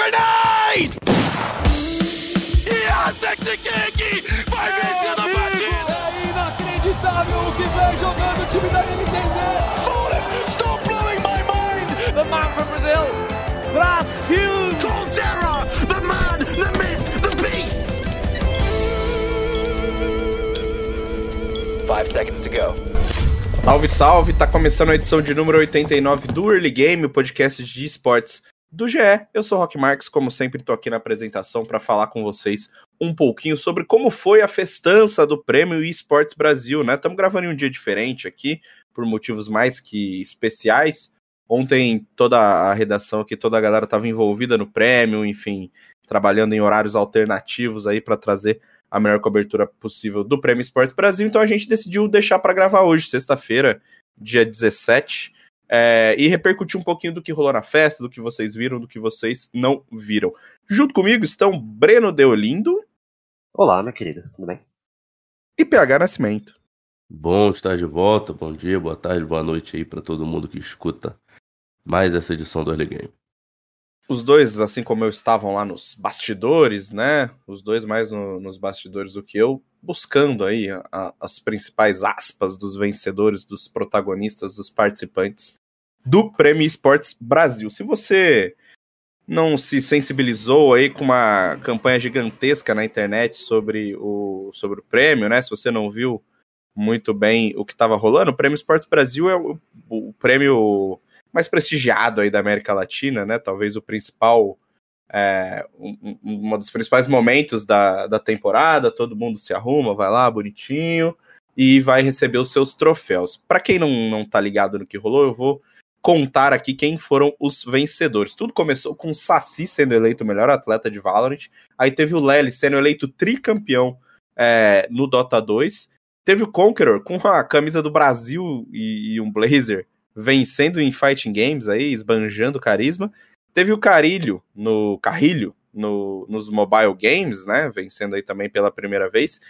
Grenade! Yes, Vai vencendo a partida! É inacreditável o que vem jogando o time da NTZ! Fallen, stop blowing my mind! The man from Brazil, Brasil! Colterra, the man, the myth, the beast! Five seconds to go. Salve, salve! Tá começando a edição de número 89 do Early Game, o podcast de esportes do GE. Eu sou o Rock Marques, como sempre tô aqui na apresentação para falar com vocês um pouquinho sobre como foi a festança do Prêmio Esportes Brasil, né? Estamos gravando em um dia diferente aqui, por motivos mais que especiais. Ontem toda a redação aqui, toda a galera estava envolvida no prêmio, enfim, trabalhando em horários alternativos aí para trazer a melhor cobertura possível do Prêmio Esportes Brasil. Então a gente decidiu deixar para gravar hoje, sexta-feira, dia 17, é, e repercutir um pouquinho do que rolou na festa, do que vocês viram, do que vocês não viram. Junto comigo estão Breno Deolindo. Olá, minha querida, tudo bem? E PH Nascimento. Bom estar de volta, bom dia, boa tarde, boa noite aí para todo mundo que escuta mais essa edição do Early Game. Os dois, assim como eu, estavam lá nos bastidores, né? Os dois mais no, nos bastidores do que eu, buscando aí a, a, as principais aspas dos vencedores, dos protagonistas, dos participantes do Prêmio Esportes Brasil. Se você não se sensibilizou aí com uma campanha gigantesca na internet sobre o, sobre o prêmio, né? Se você não viu muito bem o que estava rolando, o Prêmio Esportes Brasil é o, o prêmio mais prestigiado aí da América Latina, né? Talvez o principal, é, um, um, dos principais momentos da, da temporada. Todo mundo se arruma, vai lá, bonitinho, e vai receber os seus troféus. Para quem não, não tá ligado no que rolou, eu vou contar aqui quem foram os vencedores. Tudo começou com o Saci sendo eleito o melhor atleta de Valorant. Aí teve o Lely sendo eleito tricampeão é, no Dota 2. Teve o Conqueror com a camisa do Brasil e, e um blazer vencendo em fighting games aí, esbanjando carisma. Teve o Carilho no Carrilho no, nos mobile games, né? Vencendo aí também pela primeira vez.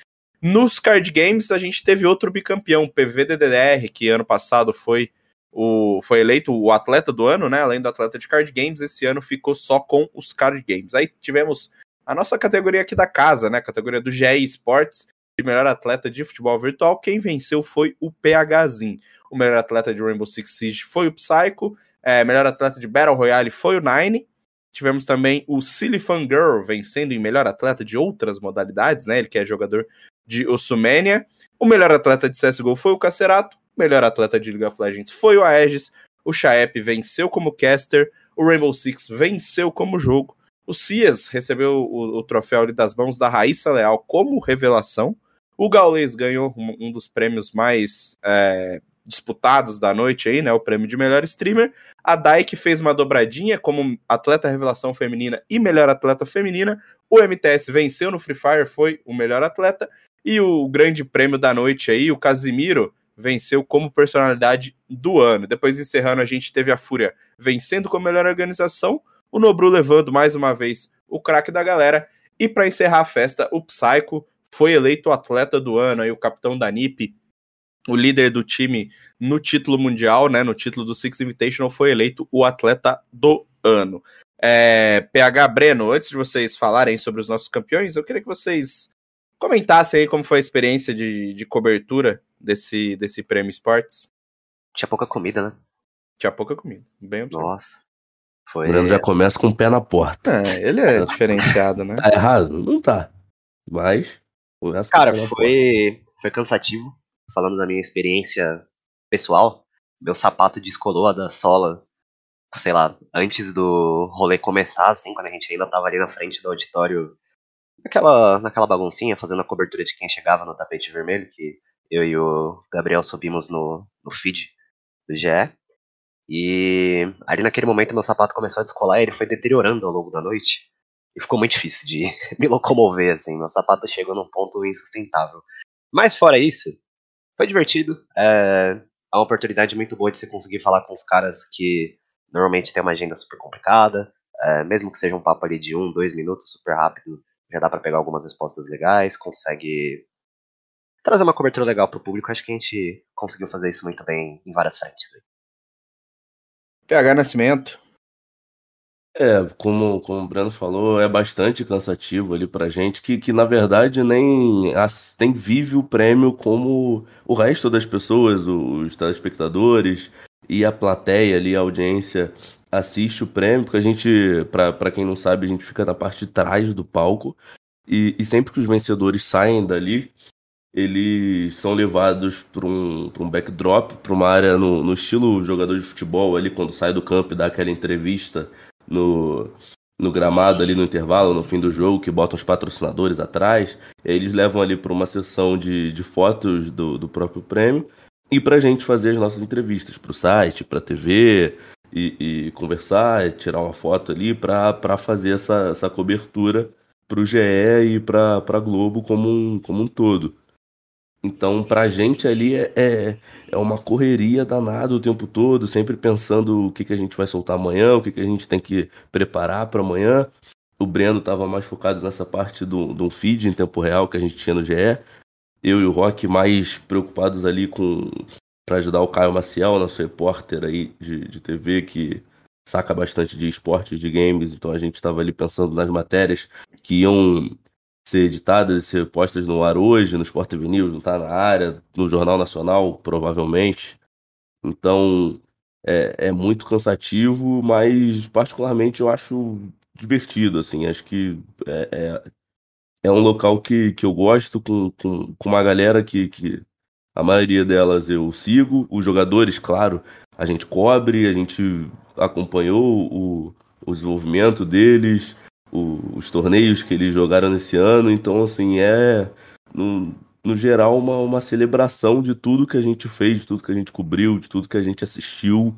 Nos card games a gente teve outro bicampeão, PVDDR, que ano passado foi o foi eleito o atleta do ano, né? Além do atleta de card games, esse ano ficou só com os card games. Aí tivemos a nossa categoria aqui da casa, né? A categoria do GE Esports, de melhor atleta de futebol virtual. Quem venceu foi o PHZin. O melhor atleta de Rainbow Six Siege foi o Psycho. É, melhor atleta de Battle Royale foi o Nine. Tivemos também o Silly Girl vencendo em melhor atleta de outras modalidades, né? Ele que é jogador de Osumania. O melhor atleta de CSGO foi o Cacerato. Melhor atleta de League of Legends foi o Aegis. O Chaep venceu como caster. O Rainbow Six venceu como jogo. O Cias recebeu o, o troféu das mãos da Raíssa Leal como revelação. O Gaules ganhou um, um dos prêmios mais é, disputados da noite aí, né? O prêmio de melhor streamer. A Dyke fez uma dobradinha como atleta revelação feminina e melhor atleta feminina. O MTS venceu no Free Fire, foi o melhor atleta. E o grande prêmio da noite aí, o Casimiro, venceu como personalidade do ano. Depois encerrando, a gente teve a Fúria vencendo como melhor organização. O Nobru levando mais uma vez o craque da galera. E para encerrar a festa, o Psycho foi eleito o atleta do ano, aí o capitão da NiP, o líder do time no título mundial, né, no título do Six Invitational, foi eleito o atleta do ano. É, PH Breno, antes de vocês falarem sobre os nossos campeões, eu queria que vocês comentassem aí como foi a experiência de, de cobertura desse, desse prêmio esportes. Tinha pouca comida, né? Tinha pouca comida, bem observado. Nossa. Foi... O Breno já começa com o pé na porta. É, ele é diferenciado, né? Tá errado? Não tá. Mas. Cara, foi, foi cansativo. Falando da minha experiência pessoal, meu sapato descolou da sola, sei lá, antes do rolê começar, assim, quando a gente ainda tava ali na frente do auditório, naquela, naquela baguncinha, fazendo a cobertura de quem chegava no tapete vermelho, que eu e o Gabriel subimos no, no feed do GE. E ali naquele momento meu sapato começou a descolar e ele foi deteriorando ao longo da noite. E ficou muito difícil de me locomover, assim. Meu sapato chegou num ponto insustentável. Mas fora isso, foi divertido. É, é uma oportunidade muito boa de você conseguir falar com os caras que normalmente tem uma agenda super complicada. É, mesmo que seja um papo ali de um, dois minutos, super rápido, já dá para pegar algumas respostas legais, consegue trazer uma cobertura legal pro público. Acho que a gente conseguiu fazer isso muito bem em várias frentes. PH Nascimento. É, como, como o Breno falou, é bastante cansativo ali pra gente, que, que na verdade nem, as, nem vive o prêmio como o resto das pessoas, os telespectadores e a plateia ali, a audiência assiste o prêmio, porque a gente, pra, pra quem não sabe, a gente fica na parte de trás do palco, e, e sempre que os vencedores saem dali, eles são levados para um, um backdrop, para uma área no, no estilo jogador de futebol, ali quando sai do campo e dá aquela entrevista no, no gramado ali no intervalo, no fim do jogo, que botam os patrocinadores atrás. eles levam ali para uma sessão de, de fotos do, do próprio prêmio e para a gente fazer as nossas entrevistas para o site, para a TV e, e, conversar, tirar uma foto ali para fazer essa, essa cobertura para o GE e para a Globo como um, como um todo. Então, pra gente ali é, é, é uma correria danada o tempo todo, sempre pensando o que, que a gente vai soltar amanhã, o que, que a gente tem que preparar para amanhã. O Breno estava mais focado nessa parte do, do feed em tempo real que a gente tinha no GE. Eu e o Rock mais preocupados ali com para ajudar o Caio Maciel, nosso repórter aí de, de TV, que saca bastante de esportes, de games, então a gente estava ali pensando nas matérias que iam ser editadas e ser postas no ar hoje, no Sport News, não está na área, no Jornal Nacional, provavelmente. Então, é, é muito cansativo, mas particularmente eu acho divertido, assim, acho que é, é, é um local que, que eu gosto, com, com, com uma galera que, que a maioria delas eu sigo, os jogadores, claro, a gente cobre, a gente acompanhou o, o desenvolvimento deles, o, os torneios que eles jogaram nesse ano. Então, assim, é, no, no geral, uma, uma celebração de tudo que a gente fez, de tudo que a gente cobriu, de tudo que a gente assistiu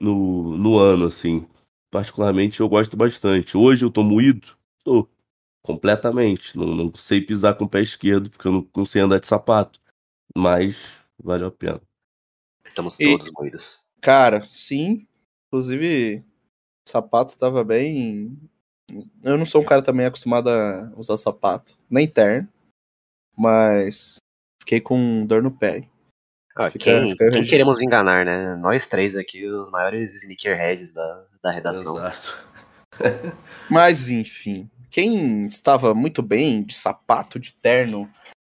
no, no ano, assim. Particularmente, eu gosto bastante. Hoje eu tô moído? Tô. Completamente. Não, não sei pisar com o pé esquerdo, porque eu não, não sei andar de sapato. Mas valeu a pena. Estamos todos e, moídos. Cara, sim. Inclusive, o sapato estava bem eu não sou um cara também acostumado a usar sapato, nem terno, mas fiquei com dor no pé. Ah, fica, quem, fica quem queremos enganar, né? Nós três aqui, os maiores sneakerheads da, da redação. Exato. mas, enfim, quem estava muito bem de sapato, de terno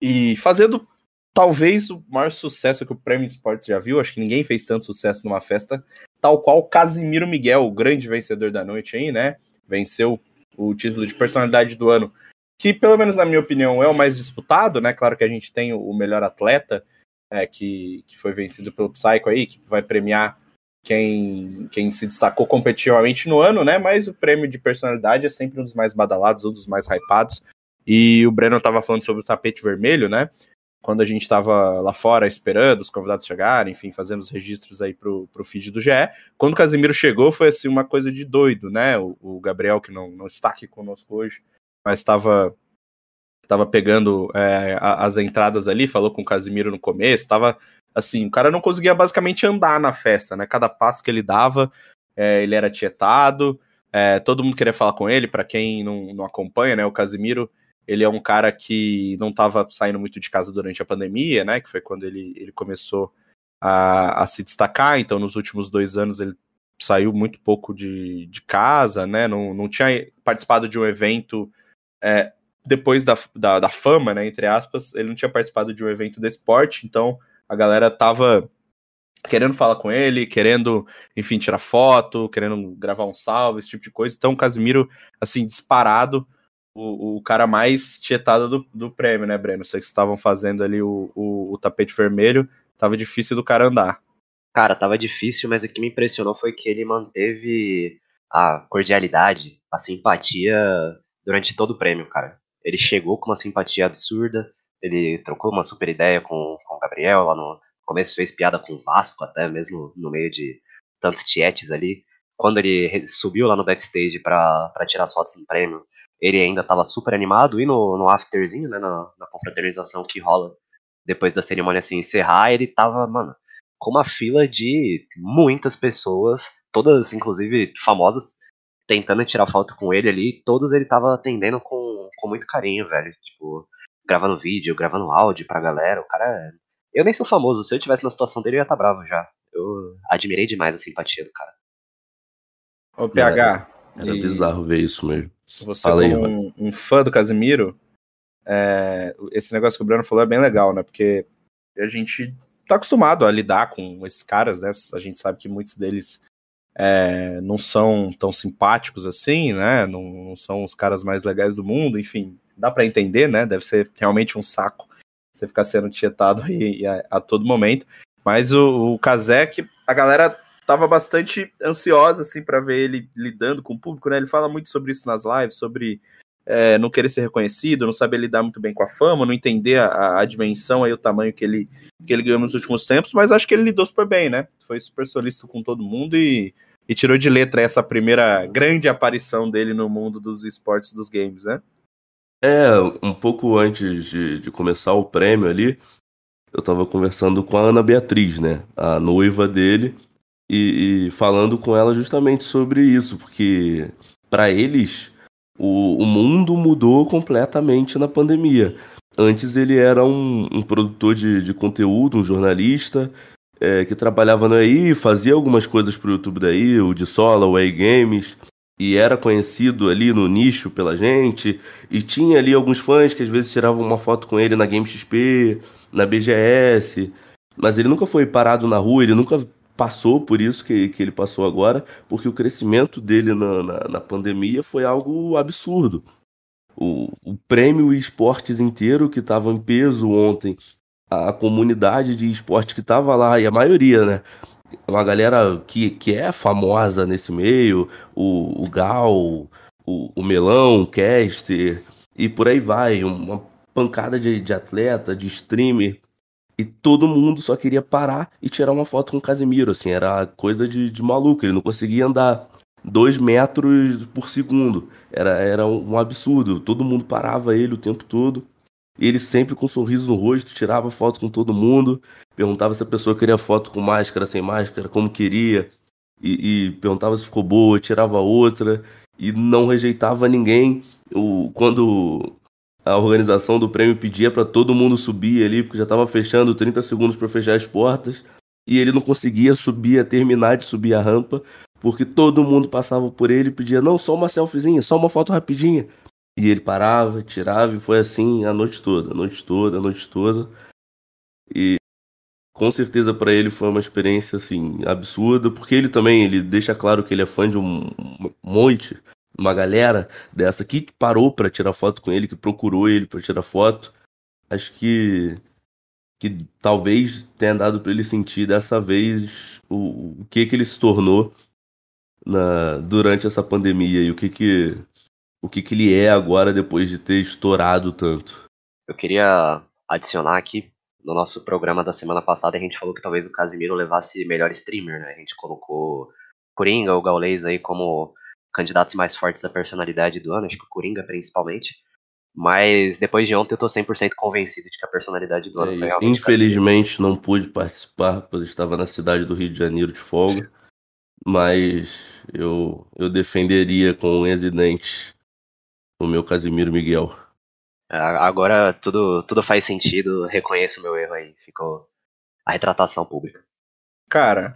e fazendo talvez o maior sucesso que o Prêmio Esportes já viu, acho que ninguém fez tanto sucesso numa festa, tal qual Casimiro Miguel, o grande vencedor da noite aí, né? Venceu o título de personalidade do ano, que pelo menos na minha opinião é o mais disputado, né? Claro que a gente tem o melhor atleta é, que, que foi vencido pelo Psycho aí, que vai premiar quem, quem se destacou competitivamente no ano, né? Mas o prêmio de personalidade é sempre um dos mais badalados, um dos mais hypados. E o Breno estava falando sobre o tapete vermelho, né? Quando a gente estava lá fora esperando os convidados chegarem, enfim, fazendo os registros aí pro, pro feed do GE. Quando o Casimiro chegou, foi assim uma coisa de doido, né? O, o Gabriel, que não, não está aqui conosco hoje, mas estava tava pegando é, as entradas ali, falou com o Casimiro no começo, tava assim, o cara não conseguia basicamente andar na festa, né? Cada passo que ele dava, é, ele era tietado, é, todo mundo queria falar com ele, para quem não, não acompanha, né? O Casimiro ele é um cara que não estava saindo muito de casa durante a pandemia, né? Que foi quando ele, ele começou a, a se destacar. Então, nos últimos dois anos, ele saiu muito pouco de, de casa, né? Não, não tinha participado de um evento é, depois da, da, da, fama, né? Entre aspas, ele não tinha participado de um evento de esporte, então a galera tava querendo falar com ele, querendo, enfim, tirar foto, querendo gravar um salve, esse tipo de coisa. Então, o Casimiro, assim, disparado o, o cara mais tietado do, do prêmio, né, Breno? Vocês estavam fazendo ali o, o, o tapete vermelho, tava difícil do cara andar. Cara, tava difícil, mas o que me impressionou foi que ele manteve a cordialidade, a simpatia durante todo o prêmio, cara. Ele chegou com uma simpatia absurda, ele trocou uma super ideia com, com o Gabriel lá no começo, fez piada com o Vasco até mesmo no meio de tantos tietes ali. Quando ele subiu lá no backstage para tirar as fotos no prêmio, ele ainda estava super animado, e no, no afterzinho, né, na, na confraternização que rola depois da cerimônia se assim, encerrar, ele tava, mano, com uma fila de muitas pessoas, todas, inclusive, famosas, tentando tirar foto com ele ali, todos ele tava atendendo com, com muito carinho, velho, tipo, gravando vídeo, gravando áudio pra galera, o cara é... Eu nem sou famoso, se eu tivesse na situação dele eu ia estar tá bravo já. Eu admirei demais a simpatia do cara. Ô, PH, Era E- bizarro ver isso mesmo. Você, como um, um fã do Casemiro, é, esse negócio que o Bruno falou é bem legal, né? Porque a gente tá acostumado a lidar com esses caras, né? A gente sabe que muitos deles é, não são tão simpáticos assim, né? Não, não são os caras mais legais do mundo, enfim, dá pra entender, né? Deve ser realmente um saco você ficar sendo tietado aí a, a todo momento. Mas o, o Kazek, a galera tava bastante ansiosa, assim, para ver ele lidando com o público, né? Ele fala muito sobre isso nas lives, sobre é, não querer ser reconhecido, não saber lidar muito bem com a fama, não entender a, a dimensão aí, o tamanho que ele, que ele ganhou nos últimos tempos, mas acho que ele lidou super bem, né? Foi super solícito com todo mundo e, e tirou de letra essa primeira grande aparição dele no mundo dos esportes dos games, né? É, um pouco antes de, de começar o prêmio ali, eu tava conversando com a Ana Beatriz, né? A noiva dele, e, e falando com ela justamente sobre isso, porque para eles o, o mundo mudou completamente na pandemia. Antes ele era um, um produtor de, de conteúdo, um jornalista, é, que trabalhava no fazia algumas coisas pro YouTube daí, o de Sola, o AI Games, e era conhecido ali no nicho pela gente, e tinha ali alguns fãs que às vezes tiravam uma foto com ele na Game XP, na BGS, mas ele nunca foi parado na rua, ele nunca passou por isso que, que ele passou agora, porque o crescimento dele na, na, na pandemia foi algo absurdo. O, o prêmio esportes inteiro que estava em peso ontem, a comunidade de esporte que estava lá, e a maioria, né? Uma galera que, que é famosa nesse meio, o, o Gal, o, o Melão, o Caster, e por aí vai, uma pancada de, de atleta, de streamer, e todo mundo só queria parar e tirar uma foto com o Casemiro, assim, era coisa de, de maluco, ele não conseguia andar dois metros por segundo, era, era um absurdo, todo mundo parava ele o tempo todo, ele sempre com um sorriso no rosto, tirava foto com todo mundo, perguntava se a pessoa queria foto com máscara, sem máscara, como queria, e, e perguntava se ficou boa, tirava outra, e não rejeitava ninguém. O, quando a organização do prêmio pedia para todo mundo subir ali, porque já estava fechando 30 segundos para fechar as portas, e ele não conseguia subir, terminar de subir a rampa, porque todo mundo passava por ele e pedia, não, só uma selfiezinha, só uma foto rapidinha. E ele parava, tirava, e foi assim a noite toda, a noite toda, a noite toda. E com certeza para ele foi uma experiência assim absurda, porque ele também ele deixa claro que ele é fã de um, um monte, uma galera dessa que parou para tirar foto com ele, que procurou ele para tirar foto. Acho que que talvez tenha dado para ele sentir dessa vez o, o que que ele se tornou na durante essa pandemia e o que que o que que ele é agora depois de ter estourado tanto. Eu queria adicionar aqui, no nosso programa da semana passada, a gente falou que talvez o Casimiro levasse melhor streamer, né? A gente colocou Coringa, o Gaules aí como candidatos mais fortes à personalidade do ano, acho que o Coringa principalmente. Mas depois de ontem eu tô 100% convencido de que a personalidade do ano É foi realmente Infelizmente não pude participar, pois estava na cidade do Rio de Janeiro de folga. Mas eu, eu defenderia com unhas e dentes o meu Casimiro Miguel. A- Agora tudo, tudo faz sentido, reconheço o meu erro aí. Ficou a retratação pública. Cara,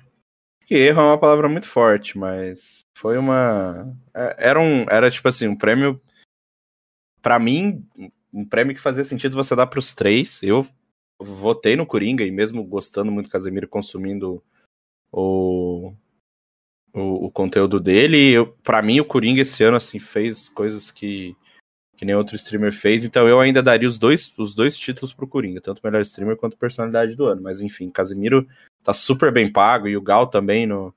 que erro é uma palavra muito forte, mas foi uma. é- Era um. Era tipo assim, um prêmio. Pra mim, um prêmio que fazia sentido você dar pros três. Eu votei no Coringa e mesmo gostando muito do Casemiro consumindo o, o, o conteúdo dele, pra mim o Coringa esse ano assim fez coisas que, que nem outro streamer fez, então eu ainda daria os dois, os dois títulos pro Coringa, tanto melhor streamer quanto personalidade do ano, mas enfim, Casemiro tá super bem pago e o Gal também no,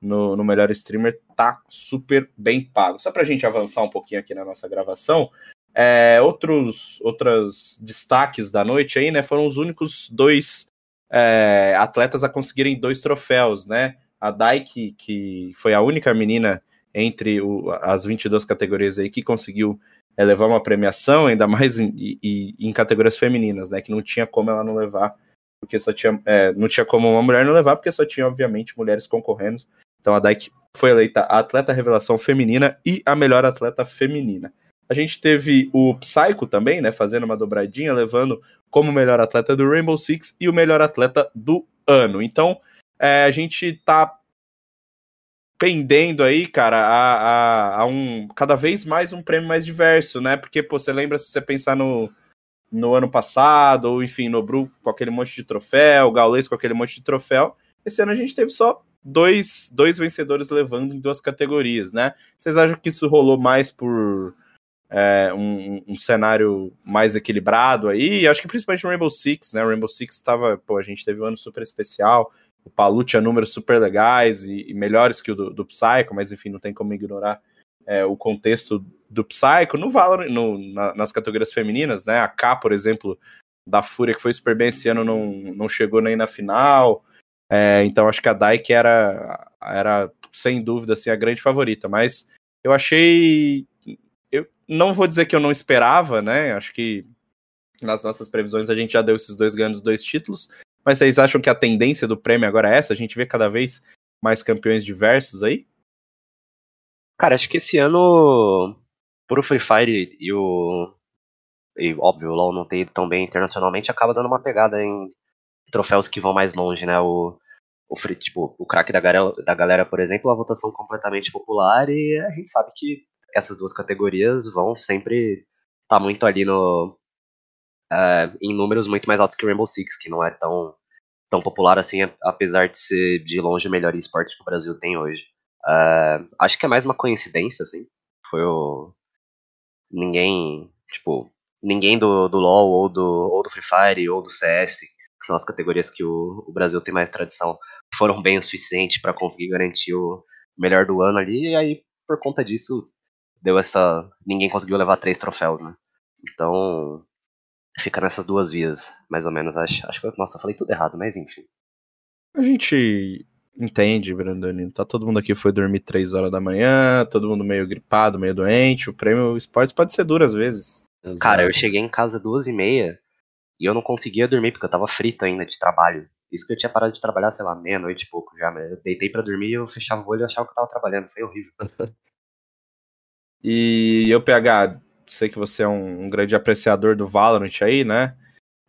no, no melhor streamer tá super bem pago. Só pra gente avançar um pouquinho aqui na nossa gravação, é, outros outros destaques da noite aí, né, foram os únicos dois é, atletas a conseguirem dois troféus, né? A Dai, que, que foi a única menina entre o, as 22 categorias aí que conseguiu é, levar uma premiação, ainda mais em, e- em categorias femininas, né? Que não tinha como ela não levar, porque só tinha. é, não tinha como uma mulher não levar, porque só tinha, obviamente, mulheres concorrendo. Então a Dyke foi eleita a atleta revelação feminina e a melhor atleta feminina. A gente teve o Psycho também, né? Fazendo uma dobradinha, levando como melhor atleta do Rainbow Six e o melhor atleta do ano. Então, é, a gente tá pendendo aí, cara, a, a, a, um cada vez mais um prêmio mais diverso, né? Porque, pô, você lembra se você pensar no, no ano passado, ou enfim, no Bru com aquele monte de troféu, Gaules com aquele monte de troféu. Esse ano a gente teve só dois, dois vencedores levando em duas categorias, né? Vocês acham que isso rolou mais por é, um, um, cenário mais equilibrado aí? Acho que principalmente no Rainbow Six, né? O Rainbow Six estava, pô, a gente teve um ano super especial, o Palu tinha números super legais e, e melhores que o do, do Psycho, mas enfim, não tem como ignorar é, o contexto do Psycho. No Valorant, no, na, nas categorias femininas, né? A K, por exemplo, da Fúria, que foi super bem esse ano, não, não chegou nem na final. É, então acho que a Dyke era, era, sem dúvida, assim, a grande favorita. Mas eu achei. Eu não vou dizer que eu não esperava, né? Acho que nas nossas previsões a gente já deu esses dois ganhos dois títulos. Mas vocês acham que a tendência do prêmio agora é essa? A gente vê cada vez mais campeões diversos aí? Cara, acho que esse ano, por o Free Fire e o. E óbvio, o LoL não ter ido tão bem internacionalmente, acaba dando uma pegada em troféus que vão mais longe, né? O, o free, tipo, o craque da galera, da galera, por exemplo, a votação completamente popular e a gente sabe que essas duas categorias vão sempre estar tá muito ali no, uh, em números muito mais altos que o Rainbow Six, que não é tão, tão popular assim, apesar de ser de longe o melhor esporte que o Brasil tem hoje. Uh, acho que é mais uma coincidência, assim. Foi o. Ninguém. Tipo, ninguém do, do LoL ou do, ou do Free Fire ou do CS, que são as categorias que o, o Brasil tem mais tradição, foram bem o suficiente para conseguir garantir o melhor do ano ali, e aí, por conta disso, deu essa. Ninguém conseguiu levar três troféus, né? Então, fica nessas duas vias, mais ou menos. Acho, acho que, nossa, eu falei tudo errado, mas enfim. A gente entende, Brandoni. Tá todo mundo aqui foi dormir três horas da manhã, todo mundo meio gripado, meio doente. O prêmio esportes pode ser duro às vezes. Cara, eu cheguei em casa duas e meia e eu não conseguia dormir porque eu tava frito ainda de trabalho. Isso que eu tinha parado de trabalhar, sei lá, meia-noite e pouco já. Mas eu deitei para dormir e eu fechava o olho e achava que eu tava trabalhando. Foi horrível. e eu, PH, sei que você é um, um grande apreciador do Valorant aí, né?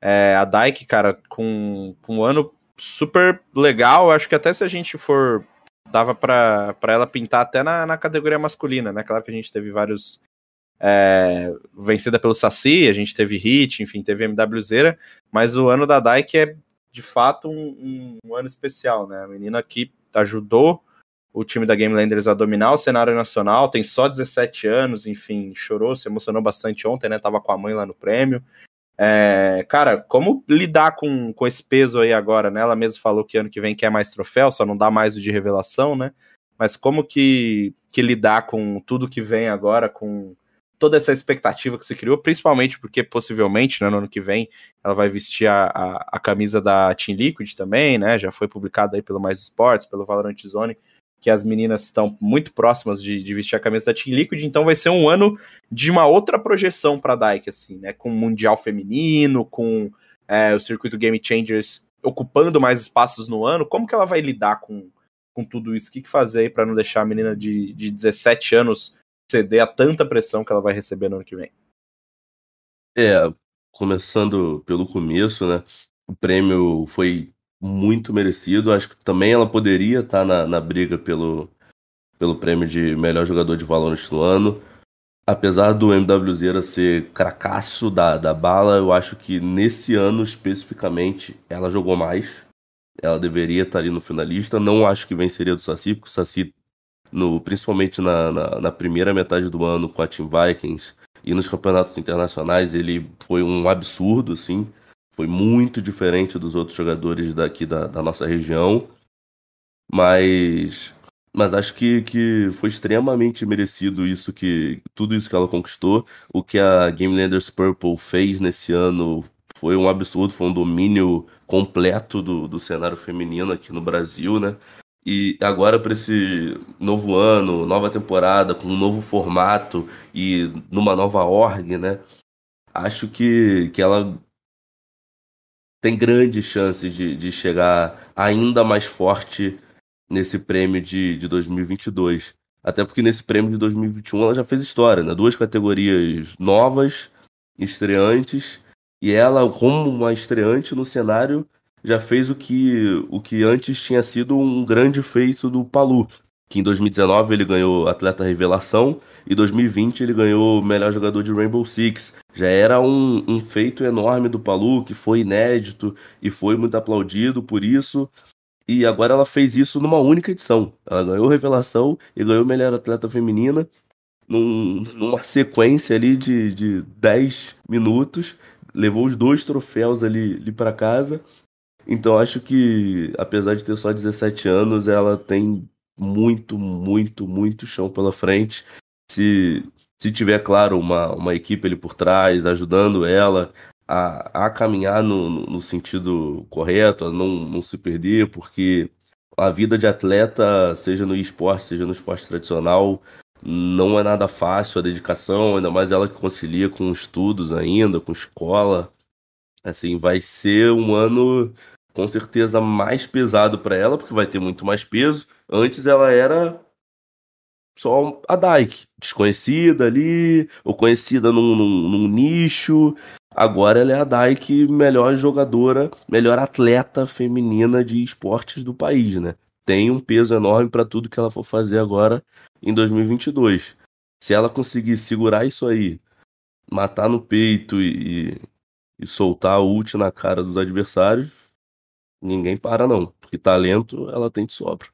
É, a Dyke, cara, com, com um ano super legal, acho que até se a gente for. Dava para ela pintar até na, na categoria masculina, né? Claro que a gente teve vários. É, vencida pelo Saci, a gente teve Hit, enfim, teve MWZera, mas o ano da Dyke é de fato um, um, um ano especial, né? A menina que ajudou o time da Game Landers a dominar o cenário nacional, tem só 17 anos, enfim, chorou, se emocionou bastante ontem, né? Tava com a mãe lá no prêmio. É, cara, como lidar com, com esse peso aí agora, né? Ela mesma falou que ano que vem quer mais troféu, só não dá mais o de revelação, né? Mas como que, que lidar com tudo que vem agora, com toda essa expectativa que você criou, principalmente porque possivelmente né, no ano que vem ela vai vestir a, a, a camisa da Team Liquid também, né? Já foi publicada aí pelo Mais Sports, pelo Valorant Zone que as meninas estão muito próximas de, de, vestir a camisa da Team Liquid, então vai ser um ano de uma outra projeção para a Dyke, assim, né? Com o Mundial Feminino, com é, o circuito Game Changers ocupando mais espaços no ano. Como que ela vai lidar com, com tudo isso? O que, que fazer aí para não deixar a menina de, de 17 anos ceder a tanta pressão que ela vai receber no ano que vem? É, começando pelo começo, né? O prêmio foi muito merecido. Acho que também ela poderia estar na, na briga pelo, pelo prêmio de melhor jogador de Valorant no ano. Apesar do MWZ ser cracaço da, da bala, eu acho que nesse ano especificamente ela jogou mais. Ela deveria estar ali no finalista. Não acho que venceria do Saci, porque o Saci, no, principalmente na, na, na primeira metade do ano com a Team Vikings e nos campeonatos internacionais, ele foi um absurdo, assim foi muito diferente dos outros jogadores daqui da, da nossa região, mas mas acho que, que foi extremamente merecido isso que tudo isso que ela conquistou. O que a Game Landers Purple fez nesse ano foi um absurdo, foi um domínio completo do, do cenário feminino aqui no Brasil, né? E agora para esse novo ano, nova temporada, com um novo formato e numa nova org, né? Acho que, que ela tem grandes chances de, de chegar ainda mais forte nesse prêmio de, de 2022. Até porque nesse prêmio de 2021 ela já fez história, né? Duas categorias novas, estreantes, e ela, como uma estreante no cenário, já fez o que, o que antes tinha sido um grande feito do Palu, que em 2019 ele ganhou atleta revelação e 2020 ele ganhou melhor jogador de Rainbow Six. Já era um, um feito enorme do Palu, que foi inédito e foi muito aplaudido por isso. E agora ela fez isso numa única edição. Ela ganhou revelação e ganhou melhor atleta feminina num, numa sequência ali de, de 10 minutos. Levou os dois troféus ali, ali para casa. Então acho que, apesar de ter só 17 anos, ela tem muito, muito, muito chão pela frente. Se, se tiver, claro, uma, uma equipe ali por trás ajudando ela a, a caminhar no, no sentido correto, a não, não se perder, porque a vida de atleta, seja no esporte, seja no esporte tradicional, não é nada fácil a dedicação, ainda mais ela que concilia com estudos ainda, com escola. Assim, vai ser um ano com certeza mais pesado para ela, porque vai ter muito mais peso. Antes ela era só a Dyke, desconhecida ali, ou conhecida num, num, num nicho. Agora ela é a Dyke melhor jogadora, melhor atleta feminina de esportes do país, né? Tem um peso enorme para tudo que ela for fazer agora em 2022. Se ela conseguir segurar isso aí, matar no peito e, e soltar a ult na cara dos adversários, ninguém para não, porque talento ela tem de sobra.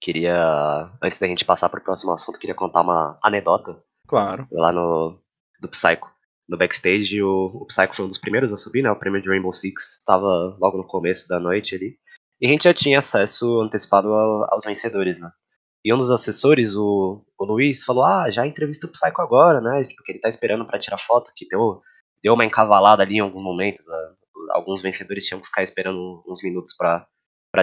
Queria, antes da gente passar para o próximo assunto, queria contar uma anedota. Claro. Lá no do Psycho. No backstage, o, o Psycho foi um dos primeiros a subir, né? O prêmio de Rainbow Six. Tava logo no começo da noite ali. E a gente já tinha acesso antecipado aos vencedores, né? E um dos assessores, o, o Luiz, falou: Ah, já entrevista o Psycho agora, né? Porque ele tá esperando para tirar foto, que deu, deu uma encavalada ali em alguns momentos. Né? Alguns vencedores tinham que ficar esperando uns minutos para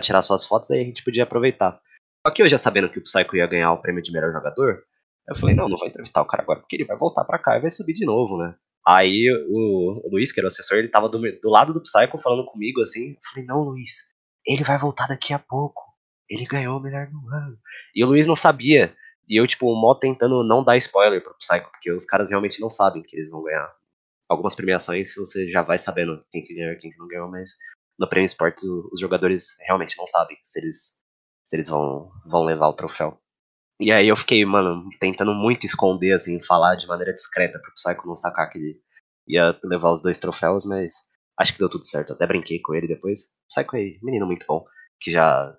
tirar suas fotos, aí a gente podia aproveitar. Só que eu já sabendo que o Psycho ia ganhar o prêmio de melhor jogador, eu falei: Não, não vou entrevistar o cara agora, porque ele vai voltar para cá e vai subir de novo, né? Aí o, o Luiz, que era o assessor, ele tava do, do lado do Psycho falando comigo assim. Eu falei: Não, Luiz, ele vai voltar daqui a pouco ele ganhou o melhor do ano. E o Luiz não sabia. E eu, tipo, mó tentando não dar spoiler pro Psycho, porque os caras realmente não sabem que eles vão ganhar. Algumas premiações você já vai sabendo quem que ganhou e quem que não ganhou, mas no Prêmio Esportes os jogadores realmente não sabem se eles, se eles vão, vão levar o troféu. E aí eu fiquei, mano, tentando muito esconder, assim, falar de maneira discreta pro Psycho não sacar que ele ia levar os dois troféus, mas acho que deu tudo certo. Até brinquei com ele depois. Psycho é menino muito bom, que já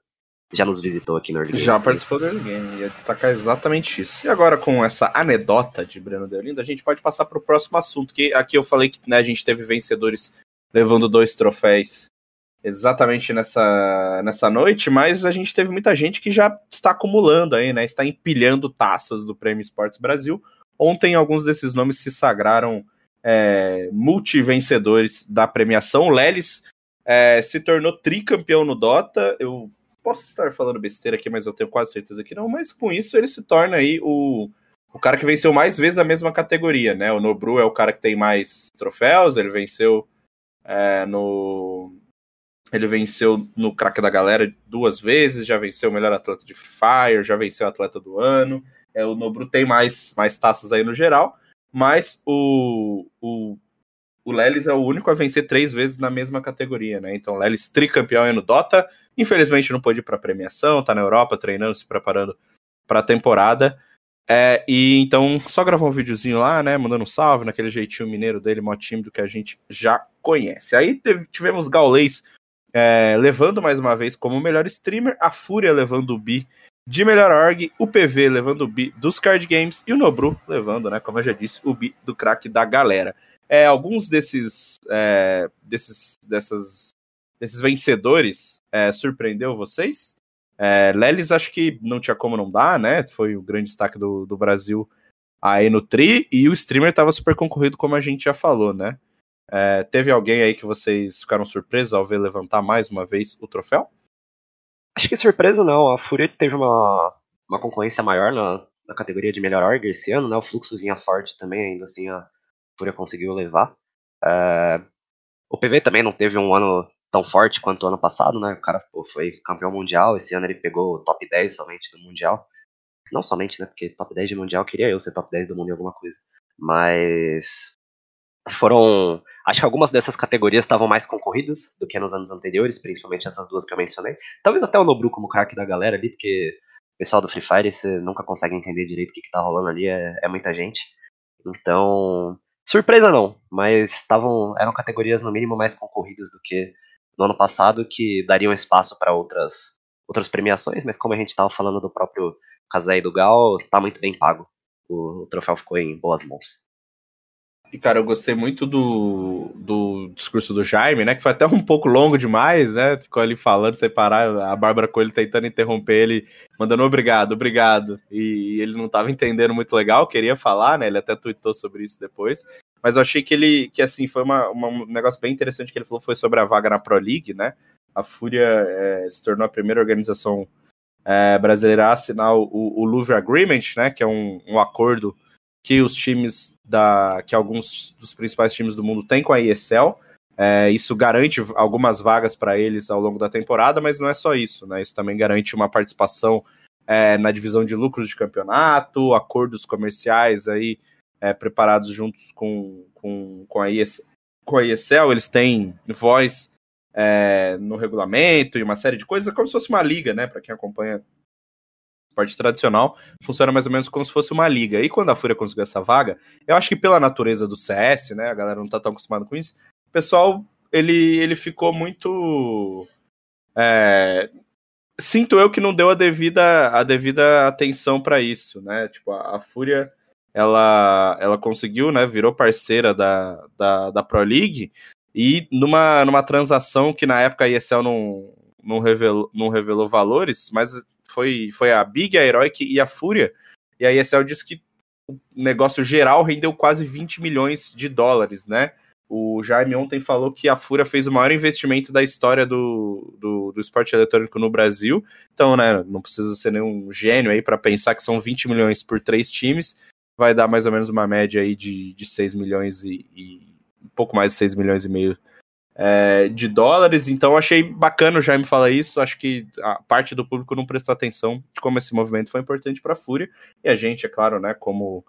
já nos visitou aqui no Early Game. Já participou do Early Game, ia destacar exatamente isso. E agora, com essa anedota de Breno Deolindo, a gente pode passar para o próximo assunto, que aqui eu falei que né, a gente teve vencedores levando dois troféus exatamente nessa, nessa noite, mas a gente teve muita gente que já está acumulando aí, né? Está empilhando taças do Prêmio Esportes Brasil. Ontem, alguns desses nomes se sagraram é, multivencedores da premiação. O Lelis é, se tornou tricampeão no Dota. Eu posso estar falando besteira aqui, mas eu tenho quase certeza que não. Mas com isso ele se torna aí o, o cara que venceu mais vezes a mesma categoria, né? O Nobru é o cara que tem mais troféus, ele venceu é, no. Ele venceu no craque da galera duas vezes, já venceu o melhor atleta de Free Fire, já venceu o atleta do ano. É, o Nobru tem mais, mais taças aí no geral, mas o, o o Lelis é o único a vencer três vezes na mesma categoria, né? Então, Lelis tricampeão é no Dota. Infelizmente, não pôde ir para premiação, tá na Europa treinando, se preparando para a temporada. É, e então, só gravou um videozinho lá, né? Mandando um salve naquele jeitinho mineiro dele, mó tímido que a gente já conhece. Aí teve, tivemos Gaulês é, levando mais uma vez como melhor streamer, a Fúria levando o Bi de melhor org, o PV levando o Bi dos card games e o Nobru levando, né? Como eu já disse, o Bi do craque da galera. É, alguns desses, é, desses, dessas, desses vencedores é, surpreendeu vocês? É, Lelis acho que não tinha como não dar, né? Foi o grande destaque do, do Brasil aí no Tri, e o streamer estava super concorrido, como a gente já falou, né? É, teve alguém aí que vocês ficaram surpresos ao ver levantar mais uma vez o troféu? Acho que surpreso não. A Fúria teve uma, uma concorrência maior na, na categoria de melhor org esse ano, né? O fluxo vinha forte também, ainda assim a, Fúria conseguiu levar. É, o PV também não teve um ano tão forte quanto o ano passado, né? O cara pô, foi campeão mundial, esse ano ele pegou o top 10 somente do mundial. Não somente, né? Porque top 10 de mundial queria eu ser top 10 do mundo em alguma coisa. Mas foram. Acho que algumas dessas categorias estavam mais concorridas do que nos anos anteriores, principalmente essas duas que eu mencionei. Talvez até o Nobru como craque da galera ali, porque pessoal do Free Fire, você nunca consegue entender direito o que, que tá rolando ali, é, é muita gente. Então, surpresa não, mas tavam, eram categorias no mínimo mais concorridas do que no ano passado, que dariam espaço para outras, outras premiações, mas como a gente estava falando do próprio Kazé e do Gal, tá muito bem pago. O, o troféu ficou em boas mãos. E, cara, eu gostei muito do, do discurso do Jaime, né? Que foi até um pouco longo demais, né? Ficou ali falando sem parar, a Bárbara Coelho tentando interromper ele, mandando obrigado, obrigado. E ele não tava entendendo muito legal, queria falar, né? Ele até tweetou sobre isso depois. Mas eu achei que ele, que assim, foi uma, uma, um negócio bem interessante que ele falou, foi sobre a vaga na Pro League, né? A Fúria é, se tornou a primeira organização é, brasileira a assinar o, o Louvre Agreement, né? Que é um, um acordo que os times da. que alguns dos principais times do mundo têm com a ESL. É, isso garante algumas vagas para eles ao longo da temporada, mas não é só isso, né? Isso também garante uma participação é, na divisão de lucros de campeonato, acordos comerciais aí é, preparados juntos com, com, com, a ESL, com a ESL. Eles têm voz é, no regulamento e uma série de coisas, como se fosse uma liga, né? Para quem acompanha esporte tradicional, funciona mais ou menos como se fosse uma liga. E quando a Fúria conseguiu essa vaga, eu acho que pela natureza do CS, né, a galera não tá tão acostumada com isso, o pessoal, ele, ele ficou muito... É, sinto eu que não deu a devida, a devida atenção para isso, né, tipo, a, a, Fúria, ela, ela conseguiu, né, virou parceira da, da, da Pro League, e numa, numa transação que na época a ESL não, não, revelou, não revelou valores, mas foi, foi a Big, a Heroic e a Fúria. E a ESL disse que o negócio geral rendeu quase 20 milhões de dólares, né? O Jaime ontem falou que a Fúria fez o maior investimento da história do, do, do esporte eletrônico no Brasil. Então, né, não precisa ser nenhum gênio aí para pensar que são 20 milhões por três times. Vai dar mais ou menos uma média aí de, de 6 milhões e, e um pouco mais de 6 milhões e meio é, de dólares. Então achei bacana o Jaime falar isso. Acho que a parte do público não prestou atenção de como esse movimento foi importante para a Fúria. E a gente, é claro, né, como